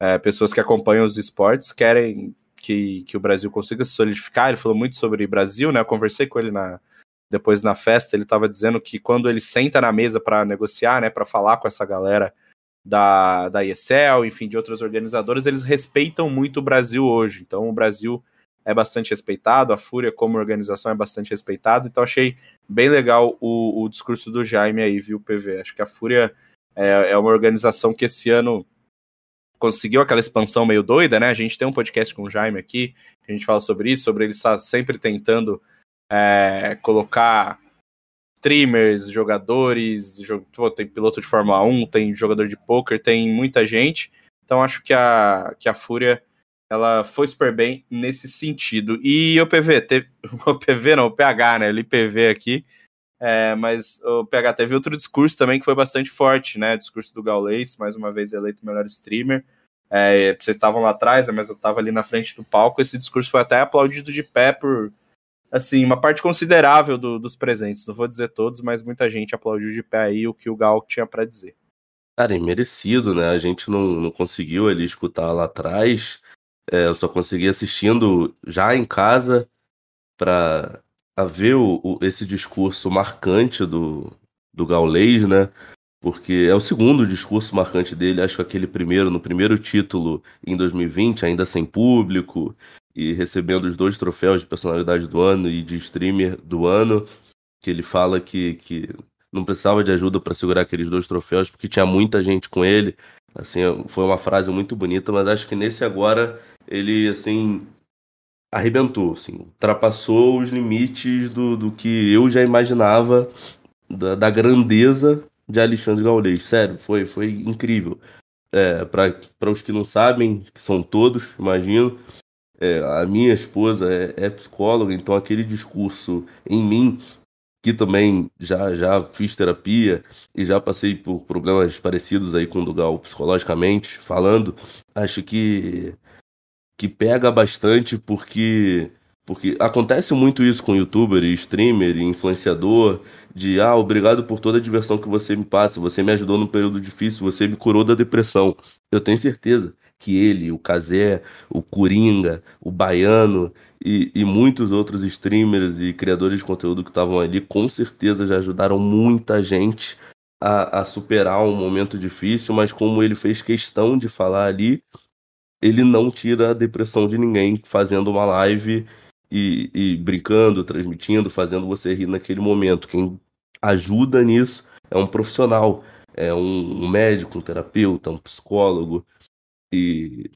é, pessoas que acompanham os esportes, querem que, que o Brasil consiga se solidificar. Ele falou muito sobre Brasil, né? Eu conversei com ele na, depois na festa. Ele estava dizendo que quando ele senta na mesa para negociar, né, para falar com essa galera da, da ESL, enfim, de outras organizadoras, eles respeitam muito o Brasil hoje. Então, o Brasil é bastante respeitado, a Fúria como organização é bastante respeitada, então achei bem legal o, o discurso do Jaime aí, viu, PV? Acho que a Fúria é, é, uma organização que esse ano conseguiu aquela expansão meio doida, né? A gente tem um podcast com o Jaime aqui, a gente fala sobre isso, sobre ele estar sempre tentando é, colocar streamers, jogadores, pô, tem piloto de Fórmula 1, tem jogador de poker, tem muita gente. Então acho que a, que a Fúria ela foi super bem nesse sentido. E o PV, teve, o PV não, o PH, né? LPV aqui. É, mas o PH teve outro discurso também que foi bastante forte, né? O discurso do Gaules, mais uma vez eleito melhor streamer. É, vocês estavam lá atrás, né, mas eu estava ali na frente do palco. Esse discurso foi até aplaudido de pé por, assim, uma parte considerável do, dos presentes. Não vou dizer todos, mas muita gente aplaudiu de pé aí o que o Gal tinha para dizer. Cara, é merecido, né? A gente não, não conseguiu ali escutar lá atrás. É, eu só consegui assistindo já em casa para ver o, o, esse discurso marcante do, do Gaulês, né? Porque é o segundo discurso marcante dele, acho que aquele primeiro, no primeiro título em 2020, ainda sem público, e recebendo os dois troféus de personalidade do ano e de streamer do ano, que ele fala que, que não precisava de ajuda para segurar aqueles dois troféus, porque tinha muita gente com ele. Assim, foi uma frase muito bonita, mas acho que nesse agora ele, assim, arrebentou, assim, ultrapassou os limites do, do que eu já imaginava da, da grandeza de Alexandre Gaulês. Sério, foi, foi incrível. É, Para os que não sabem, que são todos, imagino, é, a minha esposa é, é, psicóloga, então aquele discurso em mim, que também já, já fiz terapia e já passei por problemas parecidos aí com o Dugal psicologicamente falando, acho que que pega bastante porque porque acontece muito isso com youtuber, streamer, influenciador, de ah, obrigado por toda a diversão que você me passa, você me ajudou num período difícil, você me curou da depressão. Eu tenho certeza que ele, o Kazé, o Coringa, o Baiano e, e muitos outros streamers e criadores de conteúdo que estavam ali, com certeza já ajudaram muita gente a, a superar um momento difícil, mas como ele fez questão de falar ali, ele não tira a depressão de ninguém fazendo uma live e, e, brincando, transmitindo, fazendo você rir naquele momento. Quem ajuda nisso é um profissional, é um, um médico, um terapeuta, um psicólogo. E,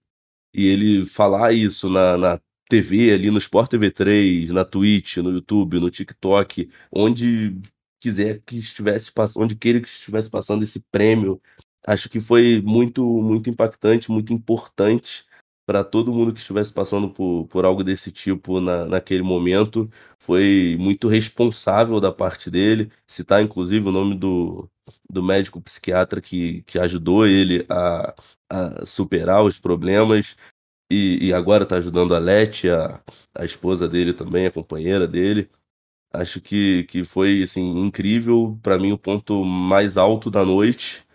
e ele falar isso na, na TV, ali no Sport TV 3, na Twitch, no YouTube, no TikTok, onde quiser que estivesse passando, onde queira que estivesse passando esse prêmio, acho que foi muito, muito impactante, muito importante para todo mundo que estivesse passando por, por algo desse tipo na, naquele momento. Foi muito responsável da parte dele. Citar, inclusive, o nome do, do médico psiquiatra que, que ajudou ele a, a superar os problemas. E, e agora está ajudando a Leti, a, a esposa dele também, a companheira dele. Acho que, que foi assim, incrível. Para mim, o ponto mais alto da noite.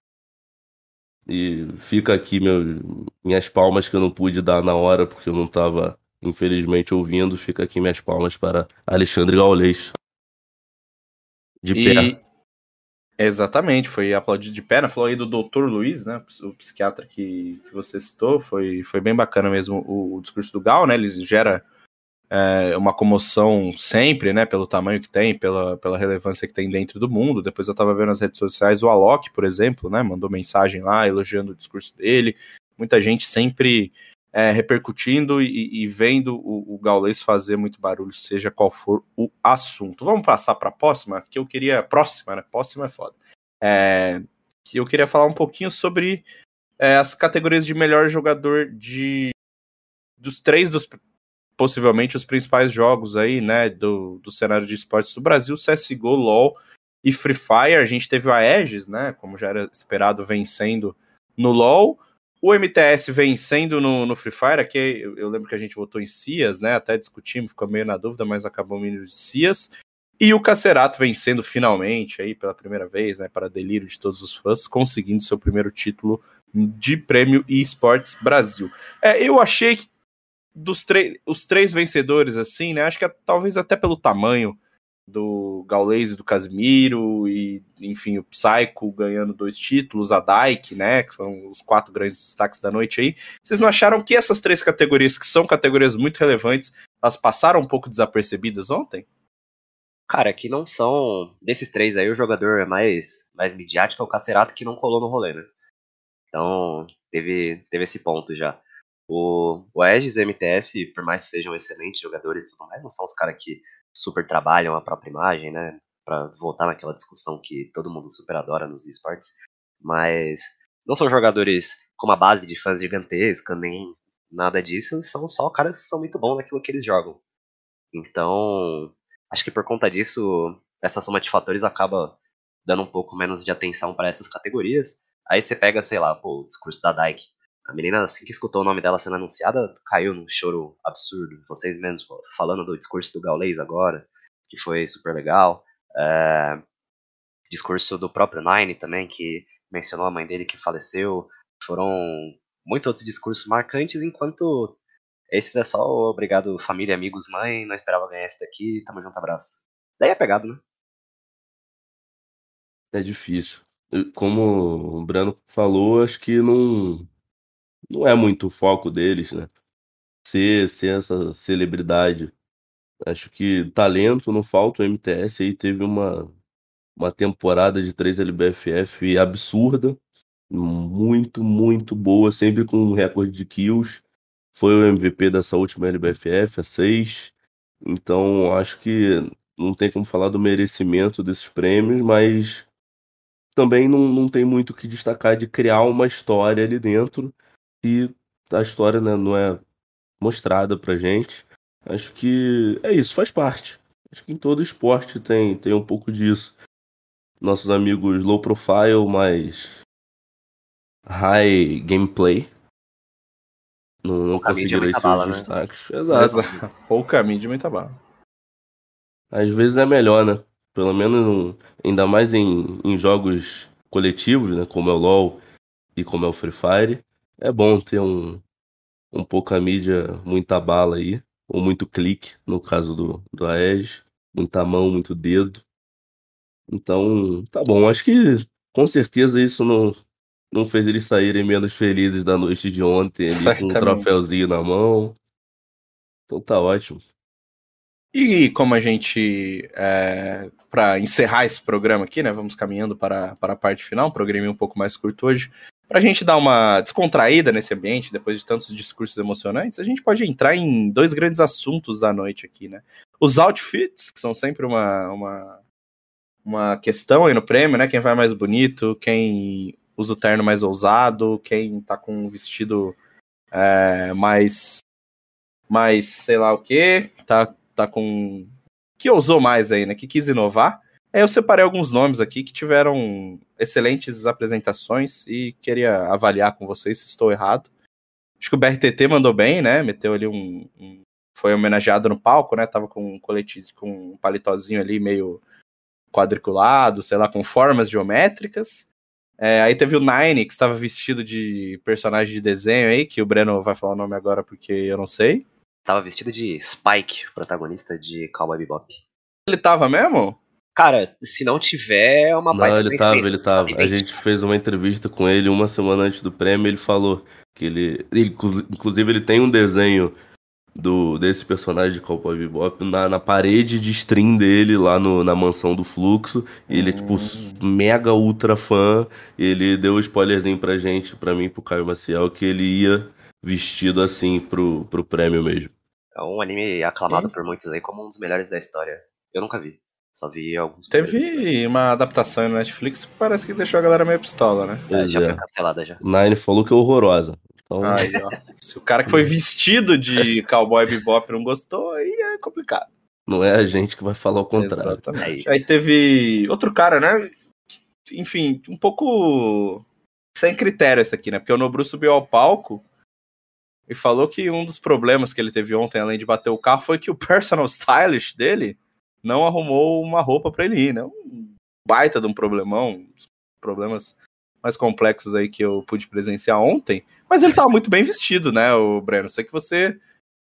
E fica aqui meu, minhas palmas que eu não pude dar na hora porque eu não estava, infelizmente, ouvindo. Fica aqui minhas palmas para Alexandre Gaulês. De e... pé. Exatamente, foi aplaudido de pé, né? Falou aí do doutor Luiz, né? O psiquiatra que, que você citou. Foi, foi bem bacana mesmo o, o discurso do Gal, né? Ele gera é, uma comoção sempre, né, pelo tamanho que tem, pela, pela relevância que tem dentro do mundo. Depois eu estava vendo nas redes sociais o Alok, por exemplo, né, mandou mensagem lá elogiando o discurso dele. Muita gente sempre é, repercutindo e, e vendo o, o fazer muito barulho, seja qual for o assunto. Vamos passar para a próxima, que eu queria. Próxima, né? Próxima é foda. É, que eu queria falar um pouquinho sobre é, as categorias de melhor jogador de dos três dos possivelmente os principais jogos aí, né, do, do cenário de esportes do Brasil, CSGO, LoL e Free Fire. A gente teve o Aegis, né, como já era esperado, vencendo no LoL. O MTS vencendo no, no Free Fire, aqui eu, eu, lembro que a gente votou em Cias, né, até discutimos, ficou meio na dúvida, mas acabou indo de Cias. E o Cacerato vencendo finalmente aí pela primeira vez, né, para delírio de todos os fãs, conseguindo seu primeiro título de prêmio eSports Brasil. É, eu achei que dos os três vencedores, assim, né? Acho que é, talvez até pelo tamanho do Gaules e do Casimiro, e enfim, o Psycho ganhando dois títulos, a Dyke, né? Que são os quatro grandes destaques da noite aí. Vocês não acharam que essas três categorias, que são categorias muito relevantes, elas passaram um pouco desapercebidas ontem? Cara, que não são. Desses três aí, o jogador mais, mais midiático é o Cacerato que não colou no rolê, né? Então, teve, teve esse ponto já. O, o e o MTS, por mais que sejam excelentes jogadores e tudo mais, não são os caras que super trabalham a própria imagem, né? Pra voltar naquela discussão que todo mundo super adora nos esportes. Mas não são jogadores com uma base de fãs gigantesca, nem nada disso. São só caras que são muito bons naquilo que eles jogam. Então, acho que por conta disso, essa soma de fatores acaba dando um pouco menos de atenção para essas categorias. Aí você pega, sei lá, pô, o discurso da Dyke a menina, assim que escutou o nome dela sendo anunciada, caiu num choro absurdo. Vocês mesmos falando do discurso do Gaules agora, que foi super legal. É, discurso do próprio Nine também, que mencionou a mãe dele que faleceu. Foram muitos outros discursos marcantes, enquanto esses é só obrigado família, amigos, mãe, não esperava ganhar esse daqui, tamo junto, abraço. Daí é pegado, né? É difícil. Como o Brano falou, acho que não não é muito o foco deles, né? Ser, ser essa celebridade. Acho que talento não falta. O MTS aí teve uma, uma temporada de 3 LBFF absurda. Muito, muito boa, sempre com um recorde de kills. Foi o MVP dessa última LBFF, a 6. Então, acho que não tem como falar do merecimento desses prêmios, mas também não, não tem muito o que destacar de criar uma história ali dentro se a história né, não é mostrada pra gente. Acho que é isso, faz parte. Acho que em todo esporte tem, tem um pouco disso. Nossos amigos low profile, mas high gameplay. Não, não conseguiram esses bala, destaques. Né? Exato. Pouca mídia, muita bala. Às vezes é melhor, né? Pelo menos, ainda mais em, em jogos coletivos, né? Como é o LoL e como é o Free Fire é bom ter um, um pouco a mídia, muita bala aí, ou muito clique, no caso do, do Aege, muita mão, muito dedo. Então, tá bom, acho que com certeza isso não, não fez eles saírem menos felizes da noite de ontem, ali, com um troféuzinho na mão. Então tá ótimo. E como a gente, é, para encerrar esse programa aqui, né, vamos caminhando para, para a parte final, um programinha um pouco mais curto hoje, para a gente dar uma descontraída nesse ambiente, depois de tantos discursos emocionantes, a gente pode entrar em dois grandes assuntos da noite aqui, né? Os outfits, que são sempre uma, uma, uma questão aí no prêmio, né? Quem vai mais bonito, quem usa o terno mais ousado, quem tá com um vestido é, mais, mais, sei lá o que, tá tá com. que ousou mais aí, né? Que quis inovar. Aí eu separei alguns nomes aqui que tiveram excelentes apresentações e queria avaliar com vocês se estou errado. Acho que o BRTT mandou bem, né? Meteu ali um. um- foi homenageado no palco, né? Tava com um colete, com um palitozinho ali meio quadriculado, sei lá, com formas geométricas. É, aí teve o Nine, que estava vestido de personagem de desenho aí, que o Breno vai falar o nome agora porque eu não sei. Tava vestido de Spike, protagonista de Cowboy Bebop. Ele tava mesmo? Cara, se não tiver, é uma Não, ele tava, ele tava. A gente fez uma entrevista com ele uma semana antes do prêmio. Ele falou que ele, ele inclu- inclusive, ele tem um desenho do desse personagem de Cowboy Bebop na, na parede de stream dele lá no, na mansão do Fluxo. E ele é tipo s- mega ultra fã. Ele deu um spoilerzinho pra gente, pra mim, pro Caio Maciel, que ele ia vestido assim pro, pro prêmio mesmo. É um anime aclamado Sim. por muitos aí como um dos melhores da história. Eu nunca vi. Só vi alguns. Teve uma adaptação no Netflix que parece que deixou a galera meio pistola, né? É, já é. foi cancelada já. Nine falou que é horrorosa. Então, Aí, ó. Se o cara que foi vestido de cowboy bebop não gostou, aí é complicado. não é a gente que vai falar o contrário. É Exatamente. isso. Aí teve outro cara, né? Enfim, um pouco sem critério esse aqui, né? Porque o Nobru subiu ao palco e falou que um dos problemas que ele teve ontem, além de bater o carro, foi que o personal stylist dele não arrumou uma roupa pra ele ir, né? Um baita de um problemão, problemas mais complexos aí que eu pude presenciar ontem. Mas ele tava muito bem vestido, né, o Breno? Sei que você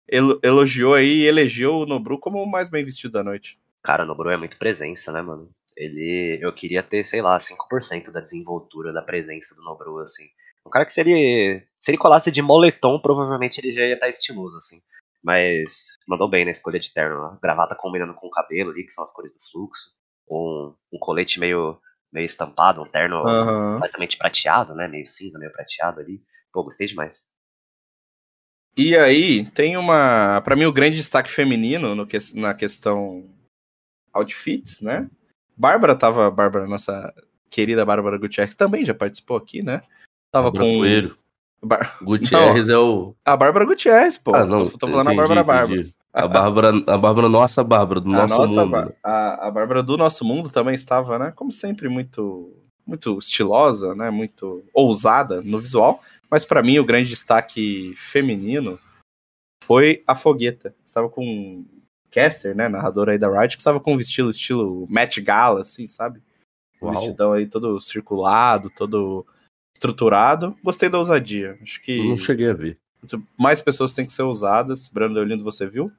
elo- elogiou aí e elegeu o Nobru como o mais bem vestido da noite. Cara, o Nobru é muito presença, né, mano? Ele. Eu queria ter, sei lá, 5% da desenvoltura da presença do Nobru, assim. Um cara que se ele. Se ele colasse de moletom, provavelmente ele já ia estar estiloso, assim. Mas mandou bem na escolha de terno. Gravata combinando com o cabelo ali, que são as cores do fluxo. Um, um colete meio, meio estampado, um terno Aham. completamente prateado, né? Meio cinza, meio prateado ali. Pô, gostei demais. E aí, tem uma. Pra mim, o grande destaque feminino no que- na questão outfits, né? Bárbara tava. Bárbara, nossa querida Bárbara Gutierrez, também já participou aqui, né? Tava Bárbara com. Coelho. Bar- Gutierrez é o. A Bárbara Gutierrez, pô. Ah, não. tô, tô falando entendi, a Bárbara Bárbara. A Bárbara, a Bárbara, nossa Bárbara, do A nosso nossa, mundo. A, a Bárbara do nosso mundo também estava, né? Como sempre, muito, muito estilosa, né? Muito ousada no visual. Mas pra mim, o grande destaque feminino foi a Fogueta. Estava com Caster, né? Narradora aí da Riot, que estava com um estilo, estilo Met Gala, assim, sabe? Um Uau. vestidão aí todo circulado, todo estruturado. Gostei da ousadia. Acho que Não cheguei a ver. mais pessoas têm que ser ousadas. Brando Deolindo, você viu?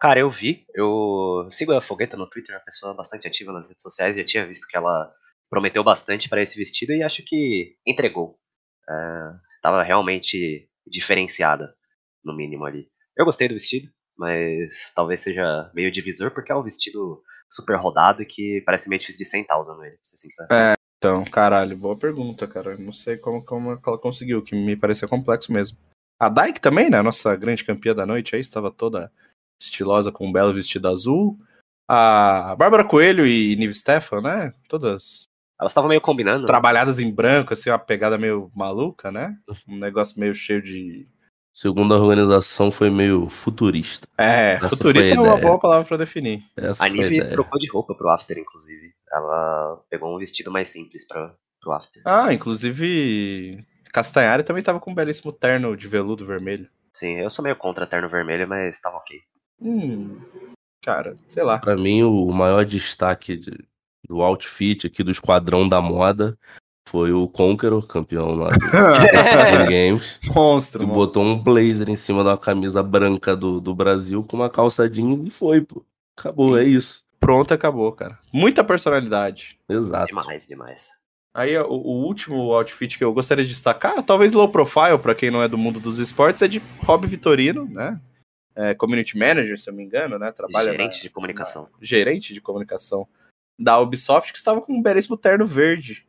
Cara, eu vi. Eu sigo a Fogueta no Twitter, é uma pessoa bastante ativa nas redes sociais. Já tinha visto que ela prometeu bastante para esse vestido e acho que entregou. É, tava realmente diferenciada, no mínimo ali. Eu gostei do vestido, mas talvez seja meio divisor, porque é um vestido super rodado e que parece meio difícil de sentar usando ele, pra ser sincero. É. Então, caralho, boa pergunta, cara. Não sei como, como ela conseguiu, que me parecia complexo mesmo. A Dyke também, né? Nossa grande campeã da noite aí, estava toda estilosa com um belo vestido azul. A Bárbara Coelho e Nive Stefan, né? Todas Elas estavam meio combinando. trabalhadas em branco, assim, uma pegada meio maluca, né? Um negócio meio cheio de. Segundo a organização, foi meio futurista. É, Essa futurista é uma boa palavra pra definir. Essa A Nive trocou de roupa pro after, inclusive. Ela pegou um vestido mais simples pra, pro after. Ah, inclusive. Castanhari também tava com um belíssimo terno de veludo vermelho. Sim, eu sou meio contra terno vermelho, mas tava ok. Hum. Cara, sei lá. Pra mim, o maior destaque de- do outfit aqui do Esquadrão da Moda foi o Conqueror, campeão lá do Game Games. monstro, Que monstro. botou um blazer em cima da camisa branca do, do Brasil com uma calça jeans e foi, pô. Acabou, é isso. Pronto, acabou, cara. Muita personalidade. Exato. Demais, demais. Aí o, o, último outfit que eu gostaria de destacar, talvez low profile, para quem não é do mundo dos esportes, é de Rob Vitorino, né? É, community manager, se eu não me engano, né? Trabalha gerente na, de comunicação. Na, gerente de comunicação da Ubisoft, que estava com um belíssimo terno verde,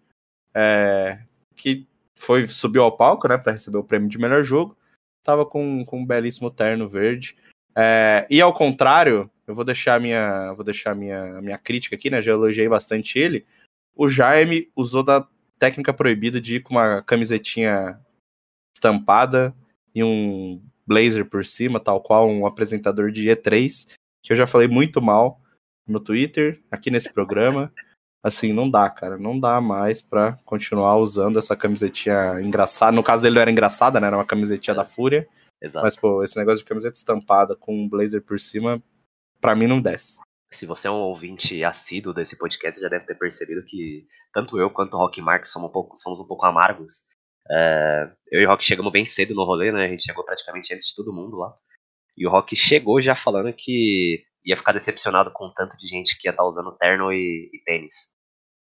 é, que foi subiu ao palco, né, para receber o prêmio de melhor jogo. Estava com, com um belíssimo terno verde. É, e ao contrário, eu vou deixar minha, vou deixar minha, minha crítica aqui, né? Já elogiei bastante ele o Jaime usou da técnica proibida de ir com uma camisetinha estampada e um blazer por cima, tal qual um apresentador de E3, que eu já falei muito mal no Twitter, aqui nesse programa. Assim, não dá, cara. Não dá mais pra continuar usando essa camisetinha engraçada. No caso dele não era engraçada, né? Era uma camisetinha é. da Fúria. Exato. Mas, pô, esse negócio de camiseta estampada com um blazer por cima, pra mim não desce se você é um ouvinte assíduo desse podcast, já deve ter percebido que tanto eu quanto o Rock Mark somos um pouco, somos um pouco amargos. É, eu e o Rock chegamos bem cedo no rolê, né? A gente chegou praticamente antes de todo mundo lá. E o Rock chegou já falando que ia ficar decepcionado com o tanto de gente que ia estar tá usando terno e, e tênis.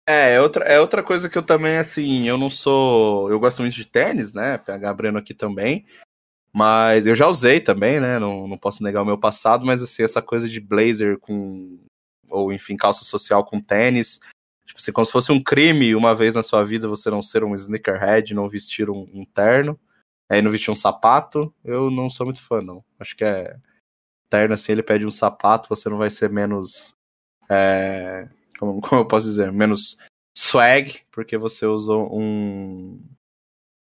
É, é outra, é outra coisa que eu também, assim, eu não sou. Eu gosto muito de tênis, né? PH Breno aqui também. Mas eu já usei também, né? Não, não posso negar o meu passado, mas assim, essa coisa de blazer com. Ou enfim, calça social com tênis. Tipo assim, como se fosse um crime uma vez na sua vida você não ser um sneakerhead, não vestir um, um terno, aí não vestir um sapato. Eu não sou muito fã, não. Acho que é. Terno, assim, ele pede um sapato, você não vai ser menos. É, como, como eu posso dizer? Menos swag, porque você usou um,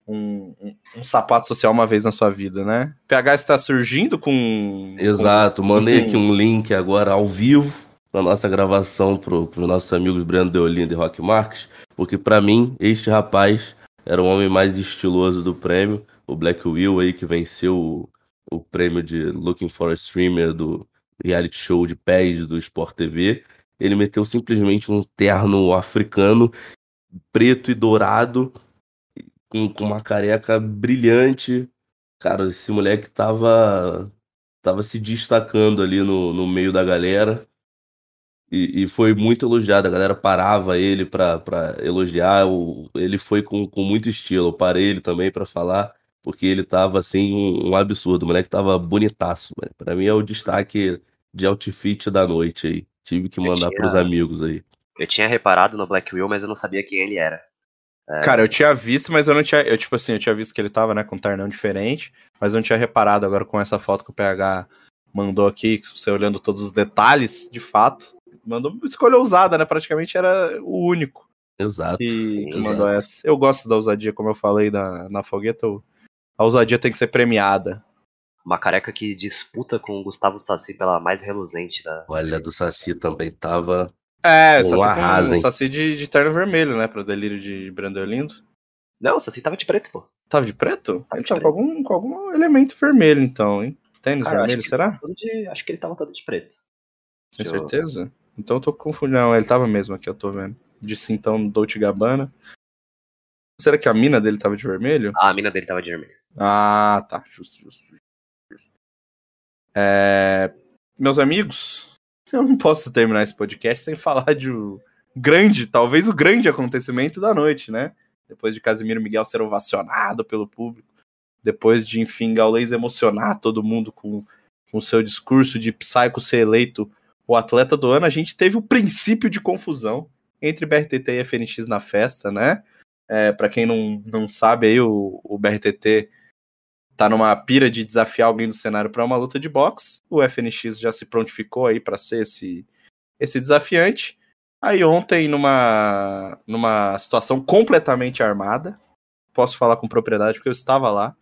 um, um, um, sapato social uma vez na sua vida, né? PH está surgindo com. Exato, com, mandei com... aqui um link agora ao vivo na nossa gravação para os nossos amigos Breno Deolindo e Rock Marques, porque para mim este rapaz era o homem mais estiloso do prêmio, o Black Will aí que venceu o, o prêmio de Looking for a Streamer do reality show de pés do Sport TV. Ele meteu simplesmente um terno africano preto e dourado com, com uma careca brilhante. Cara, esse moleque tava, tava se destacando ali no, no meio da galera. E, e foi muito elogiado. A galera parava ele pra, pra elogiar. O, ele foi com, com muito estilo. Eu parei ele também para falar, porque ele tava assim, um, um absurdo. O moleque tava bonitaço. Pra mim é o destaque de outfit da noite aí. Tive que mandar tinha... pros amigos aí. Eu tinha reparado no Black Will, mas eu não sabia quem ele era. É. Cara, eu tinha visto, mas eu não tinha. Eu, tipo assim, eu tinha visto que ele tava, né, com um ternão diferente, mas eu não tinha reparado agora com essa foto que o PH mandou aqui, que você olhando todos os detalhes, de fato. Mandou escolha ousada, né? Praticamente era o único. Exato. Que, que mandou essa. Eu gosto da ousadia, como eu falei na, na fogueta. A ousadia tem que ser premiada. Uma careca que disputa com o Gustavo Saci pela mais reluzente da. Olha, do Saci também tava é, o Saci, arrasa, com, o Saci de, de terno vermelho, né? Pra delírio de Brandon Lindo. Não, o Saci tava de preto, pô. Tava de preto? Tava ele tava com algum, com algum elemento vermelho, então, hein? Tênis Cara, vermelho, será? De, acho que ele tava todo de preto. Tem certeza? Eu... Então eu tô confundindo. Não, ele tava mesmo aqui, eu tô vendo. De cintão Dolce Gabbana. Será que a mina dele tava de vermelho? Ah, a mina dele tava de vermelho. Ah, tá. Justo. justo. É... Meus amigos, eu não posso terminar esse podcast sem falar de um grande, talvez o grande acontecimento da noite, né? Depois de Casimiro Miguel ser ovacionado pelo público, depois de, enfim, Gaules emocionar todo mundo com o seu discurso de Psycho ser eleito o atleta do ano, a gente teve o princípio de confusão entre BRTT e FNX na festa, né? É, para quem não, não sabe aí, o, o BRTT tá numa pira de desafiar alguém do cenário para uma luta de boxe. O FNX já se prontificou aí para ser esse, esse desafiante. Aí ontem, numa, numa situação completamente armada, posso falar com propriedade porque eu estava lá.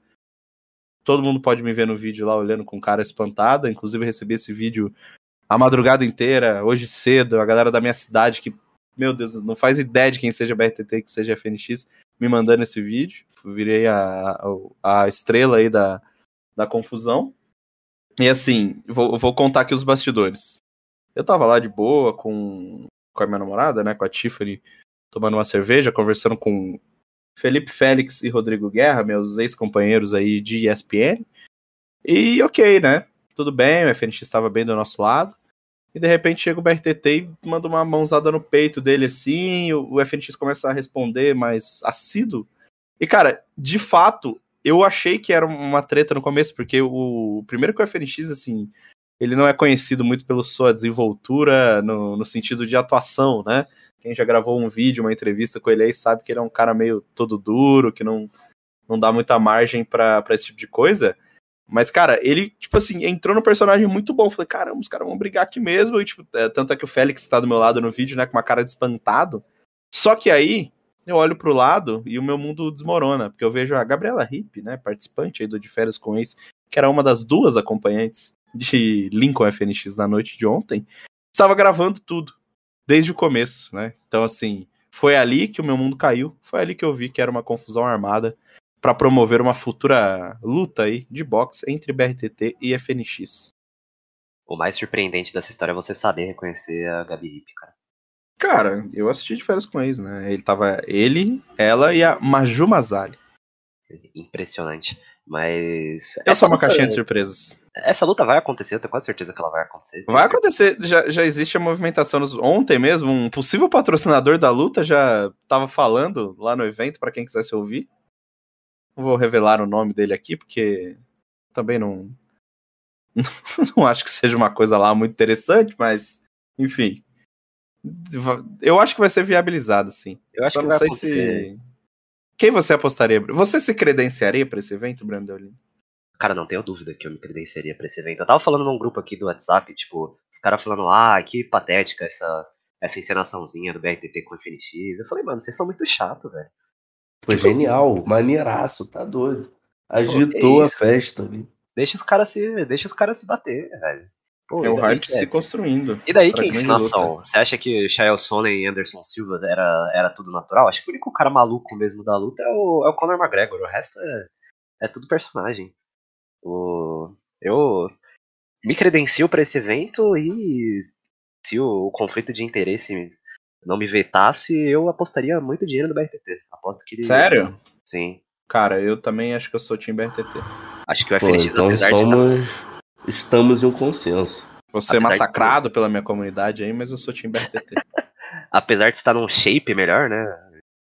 Todo mundo pode me ver no vídeo lá olhando com cara espantada. Inclusive, recebi esse vídeo a madrugada inteira, hoje cedo. A galera da minha cidade, que, meu Deus, não faz ideia de quem seja BRTT, que seja FNX, me mandando esse vídeo. Virei a, a, a estrela aí da, da confusão. E assim, vou, vou contar aqui os bastidores. Eu tava lá de boa com, com a minha namorada, né, com a Tiffany, tomando uma cerveja, conversando com Felipe Félix e Rodrigo Guerra, meus ex-companheiros aí de ESPN. E ok, né? Tudo bem, o FNX estava bem do nosso lado. E de repente chega o BRTT e manda uma mãozada no peito dele assim, o, FNX começa a responder mais assíduo. E cara, de fato, eu achei que era uma treta no começo, porque o primeiro que o FNX, assim, ele não é conhecido muito pela sua desenvoltura no, no sentido de atuação, né? Quem já gravou um vídeo, uma entrevista com ele aí, sabe que ele é um cara meio todo duro, que não, não dá muita margem para esse tipo de coisa. Mas, cara, ele, tipo assim, entrou no personagem muito bom. Falei, caramba, os caras vão brigar aqui mesmo. E, tipo, é, tanto é que o Félix tá do meu lado no vídeo, né, com uma cara de espantado. Só que aí, eu olho pro lado e o meu mundo desmorona. Porque eu vejo a Gabriela Hip, né, participante aí do De Férias com Ex, que era uma das duas acompanhantes de Lincoln FNX na noite de ontem, estava gravando tudo. Desde o começo, né? Então, assim, foi ali que o meu mundo caiu. Foi ali que eu vi que era uma confusão armada para promover uma futura luta aí de boxe entre BRTT e FNX. O mais surpreendente dessa história é você saber reconhecer a Gabi Hip, cara. Cara, eu assisti de férias com eles, né? Ele tava ele, ela e a Maju Mazali. Impressionante. Mas. É só uma luta, caixinha de surpresas. Essa luta vai acontecer, eu tenho quase certeza que ela vai acontecer. Vai acontecer, já, já existe a movimentação. Nos... Ontem mesmo, um possível patrocinador da luta já tava falando lá no evento, para quem quisesse ouvir. Não vou revelar o nome dele aqui, porque também não. não acho que seja uma coisa lá muito interessante, mas. Enfim. Eu acho que vai ser viabilizado, sim. Eu acho Só que não sei se. Quem você apostaria? Você se credenciaria para esse evento, Brandolin? Cara, não tenho dúvida que eu me credenciaria pra esse evento. Eu tava falando num grupo aqui do WhatsApp, tipo, os caras falando, ah, que patética essa, essa encenaçãozinha do BRTT com o FNX. Eu falei, mano, vocês são muito chato, velho. Foi genial, maneiraço, tá doido. Agitou é a festa ali. Deixa os caras se, deixa os caras se bater, velho. Pô, é o hype se construindo. E daí que ensinação? Você acha que Shael Sonnen e Anderson Silva era, era tudo natural? Acho que o único cara maluco mesmo da luta é o, é o Conor McGregor. O resto é, é tudo personagem. O, eu me credencio para esse evento e se o, o conflito de interesse não me vetasse, eu apostaria muito dinheiro no BRTT. Aposto que ele... Sério? Sim. Cara, eu também acho que eu sou time BRTT. Acho que o FNX, Pô, então apesar somos... de... Estamos em um consenso. Vou ser apesar massacrado de... pela minha comunidade aí, mas eu sou time BRTT. apesar de estar num shape melhor, né?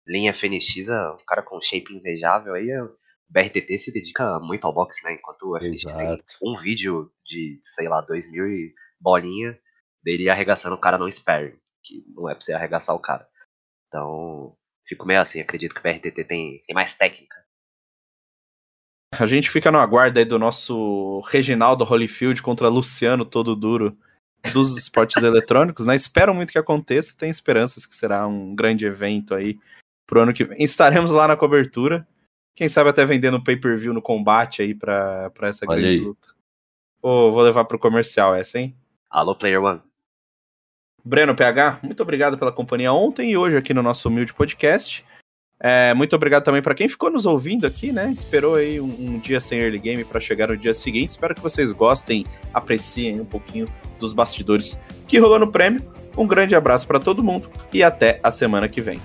Linha FNX, é um cara com shape invejável aí, o BRTT se dedica muito ao boxe, né? Enquanto o FNX Exato. tem um vídeo de, sei lá, 2 mil e bolinha dele arregaçando o cara no spare que não é pra você arregaçar o cara. Então, fico meio assim, acredito que o BRTT tem, tem mais técnica. A gente fica no aguardo aí do nosso Reginaldo Holyfield contra Luciano todo duro dos esportes eletrônicos, né? Espero muito que aconteça, tenho esperanças que será um grande evento aí pro ano que vem. Estaremos lá na cobertura. Quem sabe até vendendo pay-per-view no combate aí pra, pra essa Olha grande aí. luta. Oh, vou levar pro comercial essa, hein? Alô, Player One. Breno PH, muito obrigado pela companhia ontem e hoje aqui no nosso humilde podcast. É, muito obrigado também para quem ficou nos ouvindo aqui, né? Esperou aí um, um dia sem early game para chegar no dia seguinte. Espero que vocês gostem, apreciem um pouquinho dos bastidores que rolou no prêmio. Um grande abraço para todo mundo e até a semana que vem.